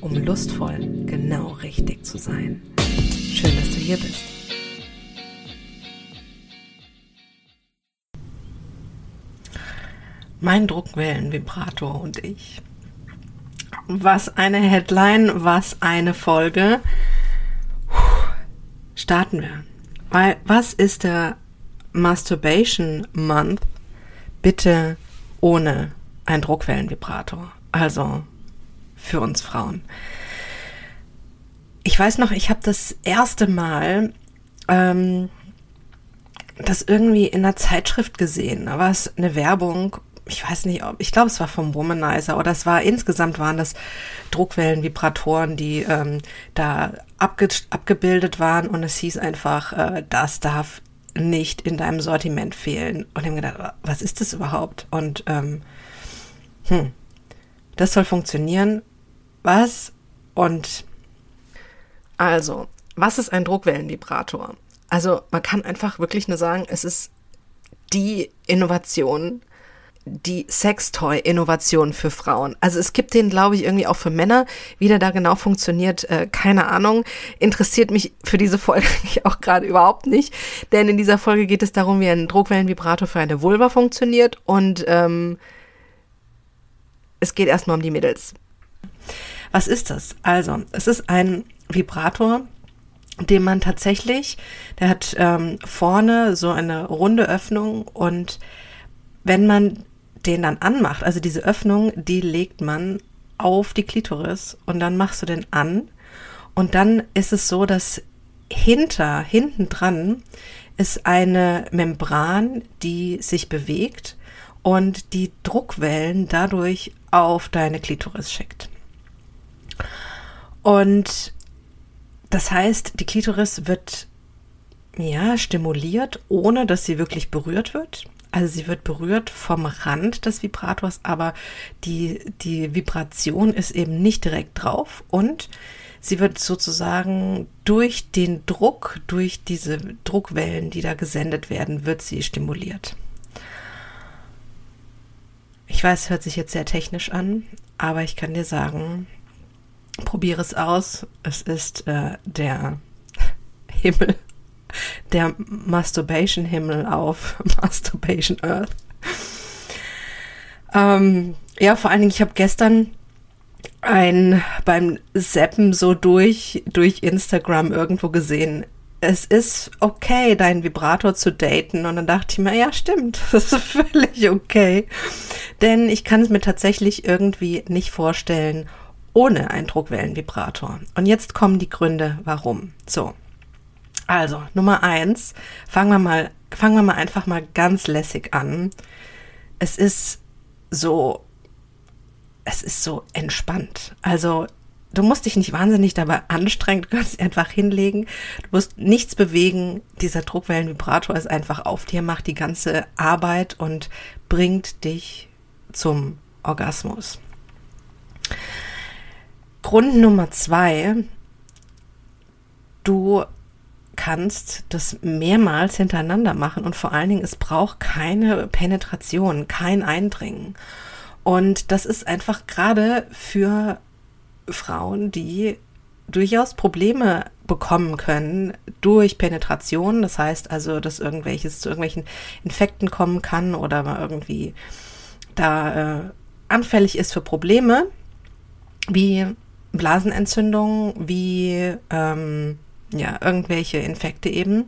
um lustvoll genau richtig zu sein. Schön, dass du hier bist. Mein Druckwellenvibrator und ich. Was eine Headline, was eine Folge. Starten wir. Weil, was ist der Masturbation Month bitte ohne ein Druckwellenvibrator? Also für uns Frauen. Ich weiß noch, ich habe das erste Mal ähm, das irgendwie in einer Zeitschrift gesehen. Da war es eine Werbung ich weiß nicht, ob, ich glaube, es war vom Womanizer oder es war insgesamt waren das Druckwellenvibratoren, die ähm, da abge, abgebildet waren und es hieß einfach, äh, das darf nicht in deinem Sortiment fehlen. Und ich habe gedacht, was ist das überhaupt? Und ähm, hm, das soll funktionieren. Was? Und also, was ist ein Druckwellenvibrator? Also, man kann einfach wirklich nur sagen, es ist die Innovation die Sextoy-Innovation für Frauen. Also es gibt den, glaube ich, irgendwie auch für Männer. Wie der da genau funktioniert, äh, keine Ahnung. Interessiert mich für diese Folge auch gerade überhaupt nicht. Denn in dieser Folge geht es darum, wie ein Druckwellenvibrator für eine Vulva funktioniert. Und ähm, es geht erstmal um die Mädels. Was ist das? Also, es ist ein Vibrator, den man tatsächlich, der hat ähm, vorne so eine runde Öffnung und wenn man den dann anmacht, also diese Öffnung, die legt man auf die Klitoris und dann machst du den an und dann ist es so, dass hinter, hinten dran ist eine Membran, die sich bewegt und die Druckwellen dadurch auf deine Klitoris schickt. Und das heißt, die Klitoris wird ja stimuliert, ohne dass sie wirklich berührt wird. Also sie wird berührt vom Rand des Vibrators, aber die, die Vibration ist eben nicht direkt drauf und sie wird sozusagen durch den Druck, durch diese Druckwellen, die da gesendet werden, wird sie stimuliert. Ich weiß, es hört sich jetzt sehr technisch an, aber ich kann dir sagen, probiere es aus. Es ist äh, der Himmel der Masturbation-Himmel auf Masturbation Earth. Ähm, ja, vor allen Dingen, ich habe gestern ein beim Seppen so durch, durch Instagram irgendwo gesehen. Es ist okay, deinen Vibrator zu daten. Und dann dachte ich mir, ja, stimmt, das ist völlig okay. Denn ich kann es mir tatsächlich irgendwie nicht vorstellen ohne einen Druckwellenvibrator. Und jetzt kommen die Gründe, warum. So, also, Nummer eins, fangen wir mal, fangen wir mal einfach mal ganz lässig an. Es ist so, es ist so entspannt. Also, du musst dich nicht wahnsinnig dabei anstrengen, du kannst dich einfach hinlegen, du musst nichts bewegen. Dieser Druckwellenvibrator ist einfach auf dir, macht die ganze Arbeit und bringt dich zum Orgasmus. Grund Nummer zwei, du kannst das mehrmals hintereinander machen und vor allen Dingen, es braucht keine Penetration, kein Eindringen. Und das ist einfach gerade für Frauen, die durchaus Probleme bekommen können durch Penetration. Das heißt also, dass irgendwelches zu irgendwelchen Infekten kommen kann oder man irgendwie da äh, anfällig ist für Probleme wie Blasenentzündung, wie ähm, ja, irgendwelche Infekte eben.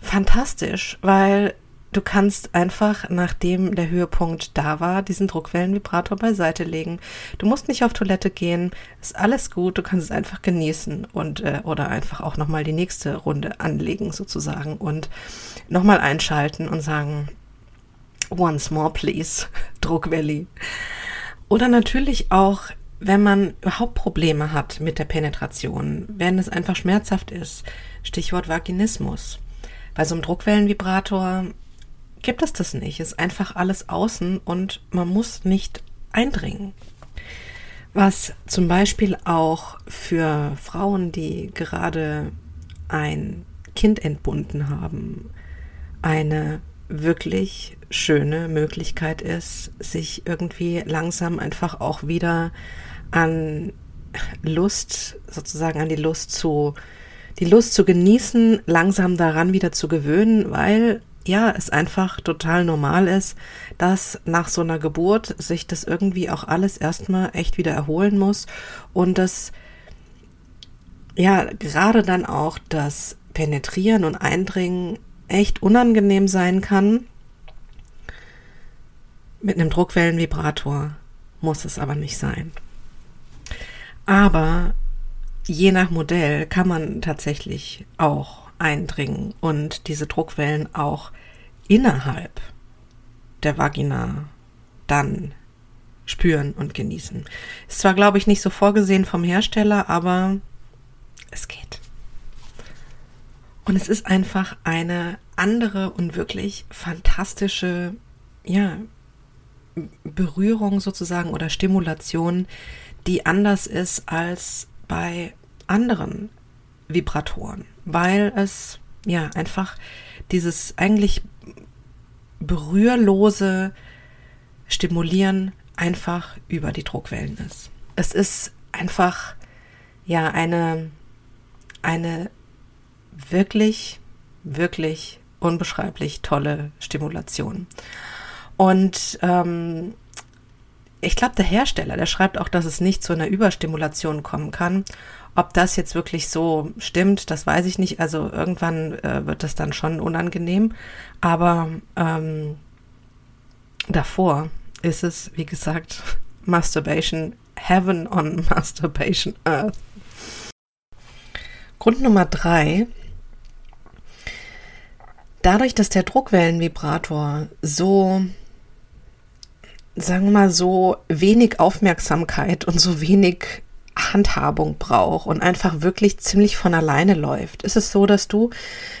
Fantastisch, weil du kannst einfach, nachdem der Höhepunkt da war, diesen Druckwellenvibrator beiseite legen. Du musst nicht auf Toilette gehen, ist alles gut, du kannst es einfach genießen und äh, oder einfach auch nochmal die nächste Runde anlegen sozusagen und nochmal einschalten und sagen, once more please, Druckwelli. Oder natürlich auch wenn man überhaupt Probleme hat mit der Penetration, wenn es einfach schmerzhaft ist, Stichwort Vaginismus. Bei so einem Druckwellenvibrator gibt es das nicht. Es ist einfach alles außen und man muss nicht eindringen. Was zum Beispiel auch für Frauen, die gerade ein Kind entbunden haben, eine wirklich schöne Möglichkeit ist, sich irgendwie langsam einfach auch wieder an Lust, sozusagen an die Lust zu, die Lust zu genießen, langsam daran wieder zu gewöhnen, weil ja, es einfach total normal ist, dass nach so einer Geburt sich das irgendwie auch alles erstmal echt wieder erholen muss und das ja, gerade dann auch das Penetrieren und Eindringen echt unangenehm sein kann. Mit einem Druckwellenvibrator muss es aber nicht sein. Aber je nach Modell kann man tatsächlich auch eindringen und diese Druckwellen auch innerhalb der Vagina dann spüren und genießen. Ist zwar, glaube ich, nicht so vorgesehen vom Hersteller, aber es geht. Und es ist einfach eine andere und wirklich fantastische, ja, Berührung sozusagen oder Stimulation, die anders ist als bei anderen Vibratoren, weil es ja einfach dieses eigentlich berührlose Stimulieren einfach über die Druckwellen ist. Es ist einfach ja eine eine wirklich wirklich unbeschreiblich tolle Stimulation. Und ähm, ich glaube, der Hersteller, der schreibt auch, dass es nicht zu einer Überstimulation kommen kann. Ob das jetzt wirklich so stimmt, das weiß ich nicht. Also irgendwann äh, wird das dann schon unangenehm. Aber ähm, davor ist es, wie gesagt, Masturbation Heaven on Masturbation Earth. Grund Nummer drei. Dadurch, dass der Druckwellenvibrator so sagen wir mal, so wenig Aufmerksamkeit und so wenig Handhabung braucht und einfach wirklich ziemlich von alleine läuft. Ist es so, dass du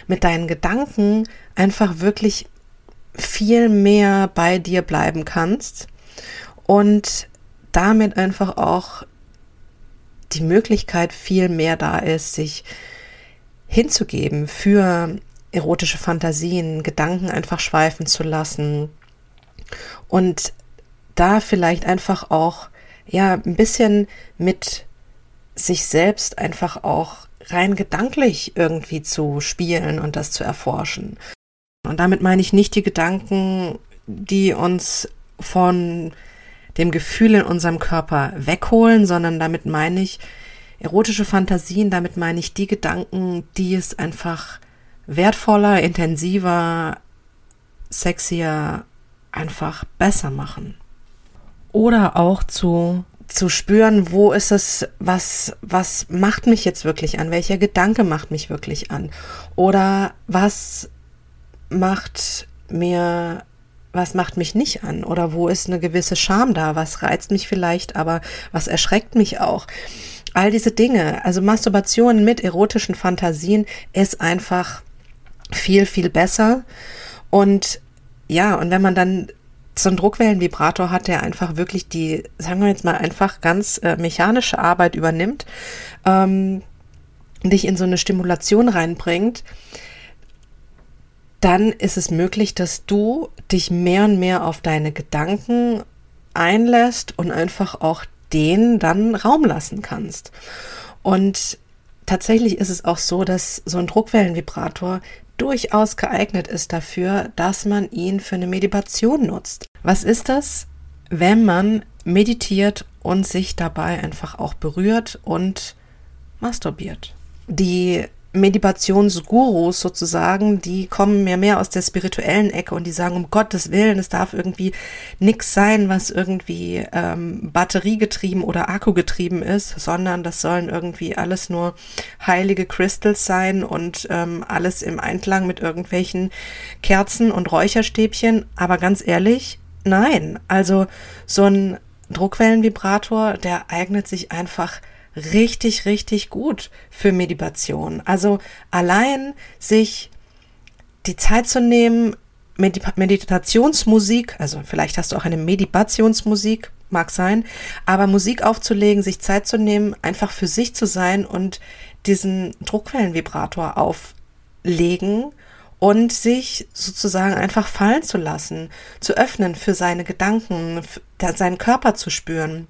mit deinen Gedanken einfach wirklich viel mehr bei dir bleiben kannst und damit einfach auch die Möglichkeit viel mehr da ist, sich hinzugeben für erotische Fantasien, Gedanken einfach schweifen zu lassen und da vielleicht einfach auch, ja, ein bisschen mit sich selbst einfach auch rein gedanklich irgendwie zu spielen und das zu erforschen. Und damit meine ich nicht die Gedanken, die uns von dem Gefühl in unserem Körper wegholen, sondern damit meine ich erotische Fantasien, damit meine ich die Gedanken, die es einfach wertvoller, intensiver, sexier, einfach besser machen oder auch zu zu spüren, wo ist es, was, was macht mich jetzt wirklich an? Welcher Gedanke macht mich wirklich an? Oder was macht mir, was macht mich nicht an? Oder wo ist eine gewisse Scham da? Was reizt mich vielleicht, aber was erschreckt mich auch? All diese Dinge, also Masturbation mit erotischen Fantasien ist einfach viel, viel besser. Und ja, und wenn man dann so ein Druckwellenvibrator hat, der einfach wirklich die, sagen wir jetzt mal, einfach ganz äh, mechanische Arbeit übernimmt, ähm, dich in so eine Stimulation reinbringt, dann ist es möglich, dass du dich mehr und mehr auf deine Gedanken einlässt und einfach auch denen dann Raum lassen kannst. Und tatsächlich ist es auch so, dass so ein Druckwellenvibrator durchaus geeignet ist dafür, dass man ihn für eine Meditation nutzt. Was ist das, wenn man meditiert und sich dabei einfach auch berührt und masturbiert? Die Meditationsgurus sozusagen, die kommen mehr mehr aus der spirituellen Ecke und die sagen, um Gottes Willen, es darf irgendwie nichts sein, was irgendwie ähm, batteriegetrieben oder akkugetrieben ist, sondern das sollen irgendwie alles nur heilige Crystals sein und ähm, alles im Einklang mit irgendwelchen Kerzen und Räucherstäbchen. Aber ganz ehrlich, nein. Also so ein Druckwellenvibrator, der eignet sich einfach richtig, richtig gut für Meditation. Also allein sich die Zeit zu nehmen, Meditationsmusik, also vielleicht hast du auch eine Meditationsmusik, mag sein, aber Musik aufzulegen, sich Zeit zu nehmen, einfach für sich zu sein und diesen Druckwellenvibrator auflegen und sich sozusagen einfach fallen zu lassen, zu öffnen für seine Gedanken, für seinen Körper zu spüren,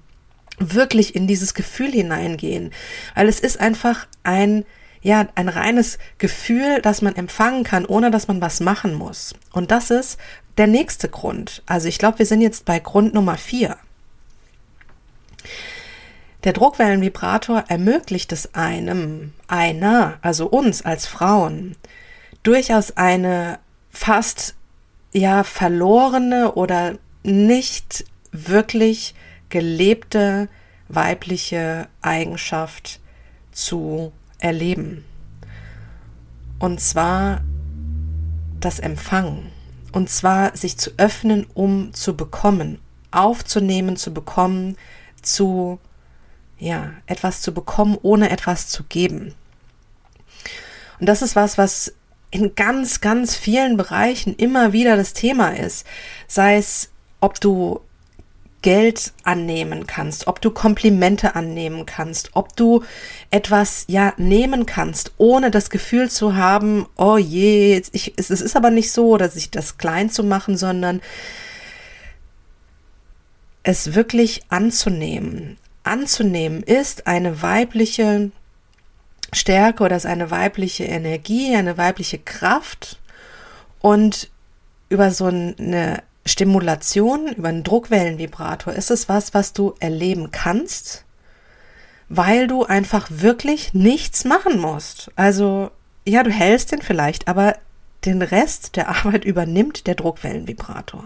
wirklich in dieses Gefühl hineingehen, weil es ist einfach ein ja, ein reines Gefühl, das man empfangen kann, ohne dass man was machen muss. Und das ist der nächste Grund. Also ich glaube, wir sind jetzt bei Grund Nummer vier. Der Druckwellenvibrator ermöglicht es einem, einer, also uns als Frauen, durchaus eine fast ja verlorene oder nicht wirklich gelebte weibliche Eigenschaft zu erleben. Und zwar das Empfangen. Und zwar sich zu öffnen, um zu bekommen, aufzunehmen, zu bekommen, zu, ja, etwas zu bekommen, ohne etwas zu geben. Und das ist was, was in ganz, ganz vielen Bereichen immer wieder das Thema ist. Sei es, ob du Geld annehmen kannst, ob du Komplimente annehmen kannst, ob du etwas ja nehmen kannst, ohne das Gefühl zu haben, oh je, ich, es, es ist aber nicht so, oder sich das klein zu machen, sondern es wirklich anzunehmen. Anzunehmen ist eine weibliche Stärke oder ist eine weibliche Energie, eine weibliche Kraft und über so eine Stimulation, über einen Druckwellenvibrator ist es was, was du erleben kannst, weil du einfach wirklich nichts machen musst. Also, ja, du hältst den vielleicht, aber den Rest der Arbeit übernimmt der Druckwellenvibrator.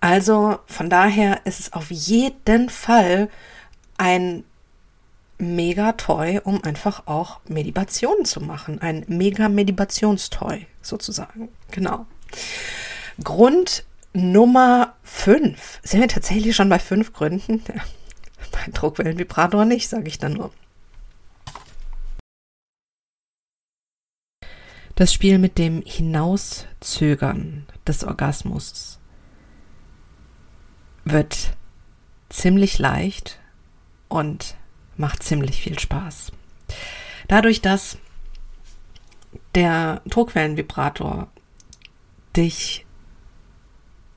Also von daher ist es auf jeden Fall ein mega Toy, um einfach auch Meditationen zu machen. Ein mega Meditationstoy sozusagen. Genau. Grund Nummer 5. Sind wir tatsächlich schon bei fünf Gründen? Ja, bei Druckwellenvibrator nicht, sage ich dann nur. Das Spiel mit dem Hinauszögern des Orgasmus wird ziemlich leicht und macht ziemlich viel Spaß. Dadurch, dass der Druckwellenvibrator dich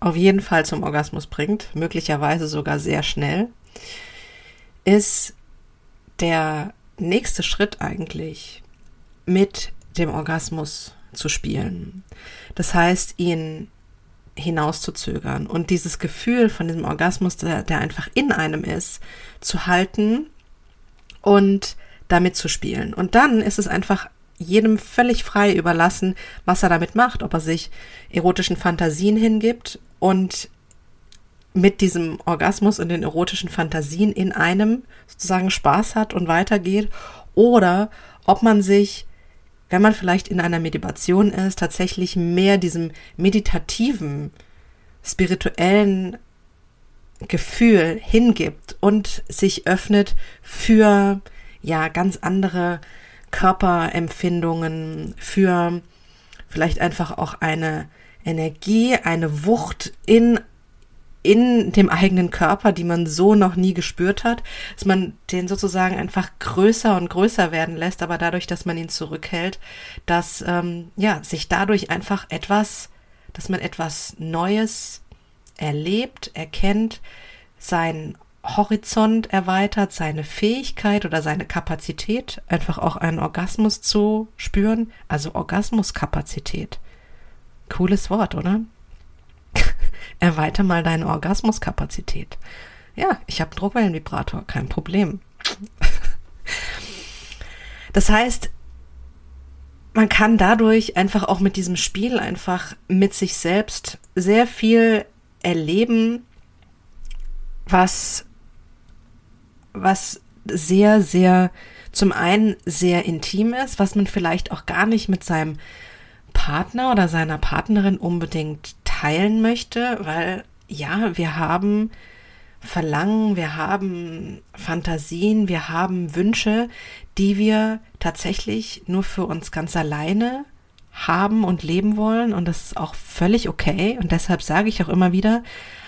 auf jeden Fall zum Orgasmus bringt, möglicherweise sogar sehr schnell, ist der nächste Schritt eigentlich mit dem Orgasmus zu spielen. Das heißt, ihn hinauszuzögern und dieses Gefühl von diesem Orgasmus, der, der einfach in einem ist, zu halten und damit zu spielen. Und dann ist es einfach jedem völlig frei überlassen, was er damit macht, ob er sich erotischen Fantasien hingibt und mit diesem Orgasmus und den erotischen Fantasien in einem sozusagen Spaß hat und weitergeht. Oder ob man sich, wenn man vielleicht in einer Meditation ist, tatsächlich mehr diesem meditativen, spirituellen Gefühl hingibt und sich öffnet für ja ganz andere Körperempfindungen, für vielleicht einfach auch eine Energie, eine Wucht in in dem eigenen Körper, die man so noch nie gespürt hat, dass man den sozusagen einfach größer und größer werden lässt, aber dadurch, dass man ihn zurückhält, dass ähm, ja sich dadurch einfach etwas, dass man etwas Neues erlebt, erkennt, sein Horizont erweitert, seine Fähigkeit oder seine Kapazität, einfach auch einen Orgasmus zu spüren, also Orgasmuskapazität. Cooles Wort, oder? Erweiter mal deine Orgasmuskapazität. Ja, ich habe einen Druckwellenvibrator, kein Problem. das heißt, man kann dadurch einfach auch mit diesem Spiel einfach mit sich selbst sehr viel erleben, was was sehr, sehr zum einen sehr intim ist, was man vielleicht auch gar nicht mit seinem Partner oder seiner Partnerin unbedingt teilen möchte, weil ja, wir haben Verlangen, wir haben Fantasien, wir haben Wünsche, die wir tatsächlich nur für uns ganz alleine haben und leben wollen. Und das ist auch völlig okay. Und deshalb sage ich auch immer wieder,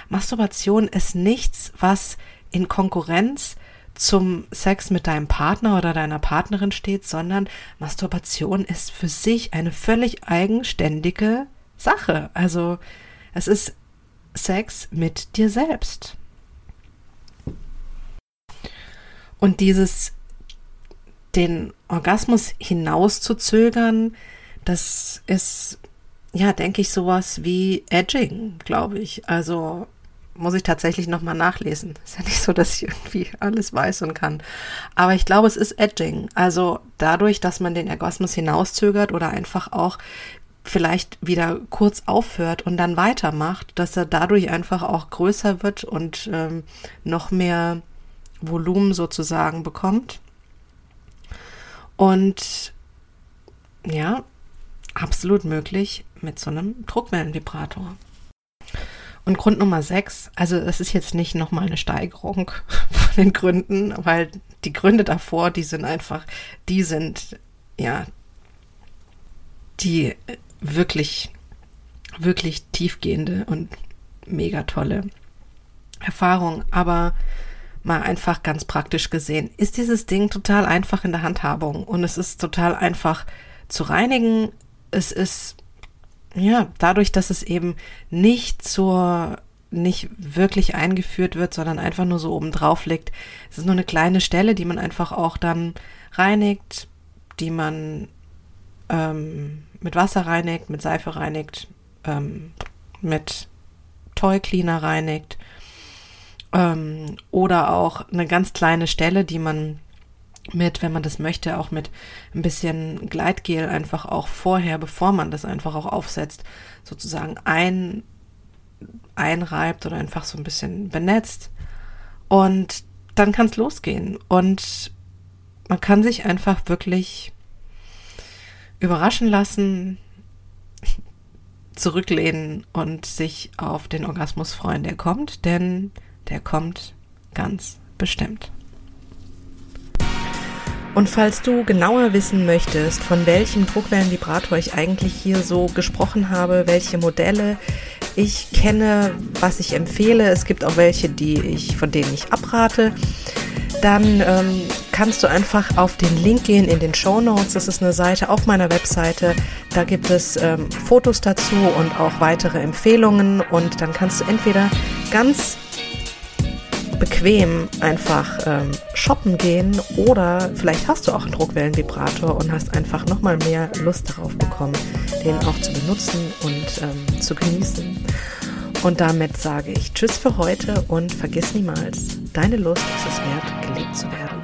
Masturbation ist nichts, was in Konkurrenz zum Sex mit deinem Partner oder deiner Partnerin steht, sondern Masturbation ist für sich eine völlig eigenständige Sache. Also es ist Sex mit dir selbst. Und dieses den Orgasmus hinauszuzögern, das ist, ja, denke ich, sowas wie Edging, glaube ich. Also muss ich tatsächlich nochmal nachlesen. Ist ja nicht so, dass ich irgendwie alles weiß und kann. Aber ich glaube, es ist Edging. Also dadurch, dass man den Orgasmus hinauszögert oder einfach auch vielleicht wieder kurz aufhört und dann weitermacht, dass er dadurch einfach auch größer wird und ähm, noch mehr Volumen sozusagen bekommt. Und ja, absolut möglich mit so einem Druckwellenvibrator. Und Grund Nummer sechs, also es ist jetzt nicht nochmal eine Steigerung von den Gründen, weil die Gründe davor, die sind einfach, die sind, ja, die wirklich, wirklich tiefgehende und mega tolle Erfahrung. Aber mal einfach ganz praktisch gesehen, ist dieses Ding total einfach in der Handhabung und es ist total einfach zu reinigen. Es ist, ja, dadurch, dass es eben nicht zur, nicht wirklich eingeführt wird, sondern einfach nur so oben drauf liegt. Es ist nur eine kleine Stelle, die man einfach auch dann reinigt, die man ähm, mit Wasser reinigt, mit Seife reinigt, ähm, mit Toy Cleaner reinigt ähm, oder auch eine ganz kleine Stelle, die man mit, wenn man das möchte, auch mit ein bisschen Gleitgel einfach auch vorher, bevor man das einfach auch aufsetzt, sozusagen ein, einreibt oder einfach so ein bisschen benetzt. Und dann kann es losgehen. Und man kann sich einfach wirklich überraschen lassen, zurücklehnen und sich auf den Orgasmus freuen, der kommt, denn der kommt ganz bestimmt. Und falls du genauer wissen möchtest, von welchem Druckwellenvibrator ich eigentlich hier so gesprochen habe, welche Modelle ich kenne, was ich empfehle, es gibt auch welche, die ich, von denen ich abrate, dann ähm, kannst du einfach auf den Link gehen in den Show Notes. Das ist eine Seite auf meiner Webseite. Da gibt es ähm, Fotos dazu und auch weitere Empfehlungen. Und dann kannst du entweder ganz bequem einfach ähm, shoppen gehen oder vielleicht hast du auch einen Druckwellenvibrator und hast einfach nochmal mehr Lust darauf bekommen, den auch zu benutzen und ähm, zu genießen. Und damit sage ich Tschüss für heute und vergiss niemals, deine Lust ist es wert, gelebt zu werden.